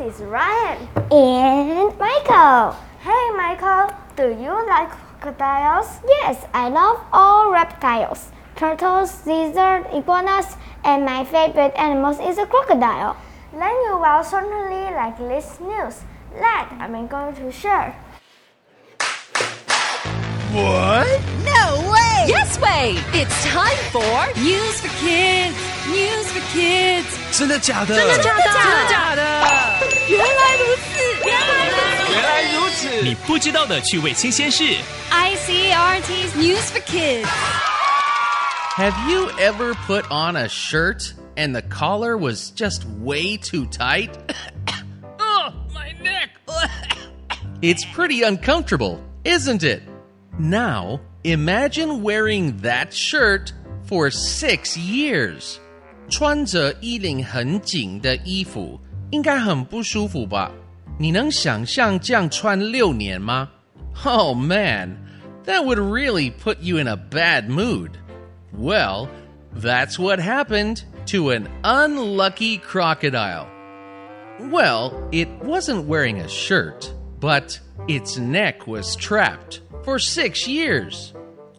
is Ryan. And Michael. Hey Michael, do you like crocodiles? Yes, I love all reptiles. Turtles, lizards, iguanas, and my favorite animal is a crocodile. Then you will certainly like this news that I'm going to share. What? No way! Yes way! It's time for News for Kids. News for Kids. 真的假的？真的假的？真的假的？原来如此，原来如此。原来如此！你不知道的趣味新鲜事。 ICRT's News for Kids. Have you ever put on a shirt and the collar was just way too tight? oh, my neck! it's pretty uncomfortable, isn't it? Now, imagine wearing that shirt for six years. 穿着衣领很紧的衣服，应该很不舒服吧？你能想象这样穿六年吗？Oh man, that would really put you in a bad mood. Well, that's what happened to an unlucky crocodile. Well, it wasn't wearing a shirt, but its neck was trapped for six years.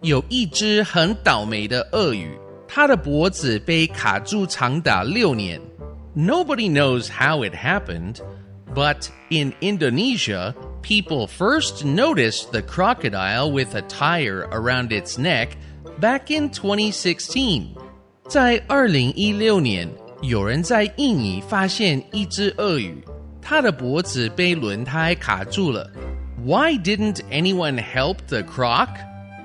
有一只很倒霉的鳄鱼，它的脖子被卡住长达六年。Nobody knows how it happened, but in Indonesia, people first noticed the crocodile with a tire around its neck back in 2016. 在二零一六年，有人在印尼发现一只鳄鱼，它的脖子被轮胎卡住了。 Why didn't anyone help the croc?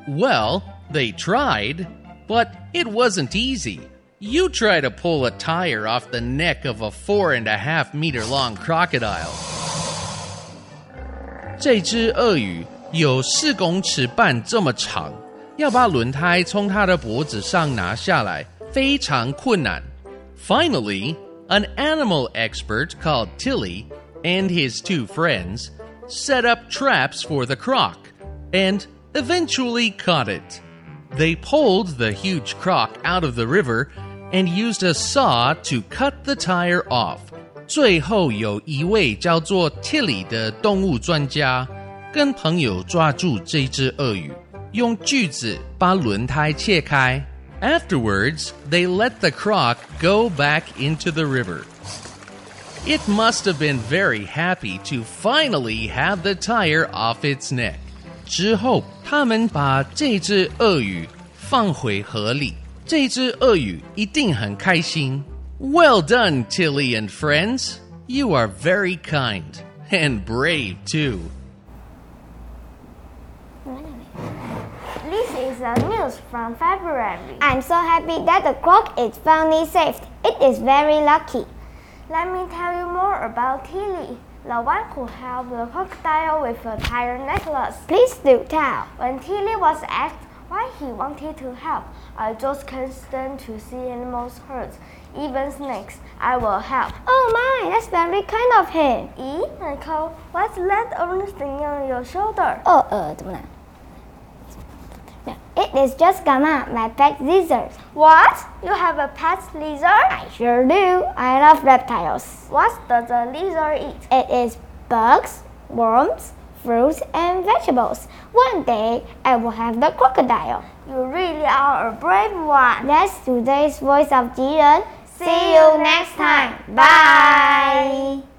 Well, they tried, but it wasn't easy. You try to pull a tire off the neck of a four and a half meter long crocodile. 这只鳄鱼有四公尺半这么长，要把轮胎从它的脖子上拿下来非常困难。Finally, an animal expert called Tilly and his two friends set up traps for the croc and eventually caught it. They pulled the huge croc out of the river and used a saw to cut the tire off. 最后有一位叫做 Tilly 的动物专家跟朋友抓住这只鳄鱼，用锯子把轮胎切开。Afterwards, they let the croc go back into the river. It must have been very happy to finally have the tire off its neck. 之后，他们把这只鳄鱼放回河里。这只鳄鱼一定很开心。Well done, Tilly and friends. You are very kind and brave too. This is the news from February. I'm so happy that the croc is finally saved. It is very lucky. Let me tell you more about Tilly, the one who helped the crocodile with a tire necklace. Please do tell. When Tilly was asked why he wanted to help, I just can't stand to see animals hurt, even snakes. I will help. Oh my, that's very kind of him. E, Nicole, what's that orange thing on your shoulder? 哦，呃，怎么了 ？No, It is just Gamma, my pet lizard. What? You have a pet lizard? I sure do. I love reptiles. What does a lizard eat? It is bugs, worms, fruits, and vegetables. One day, I will have the crocodile. You really are a brave one. That's today's voice of Jiren. See you next time. Bye.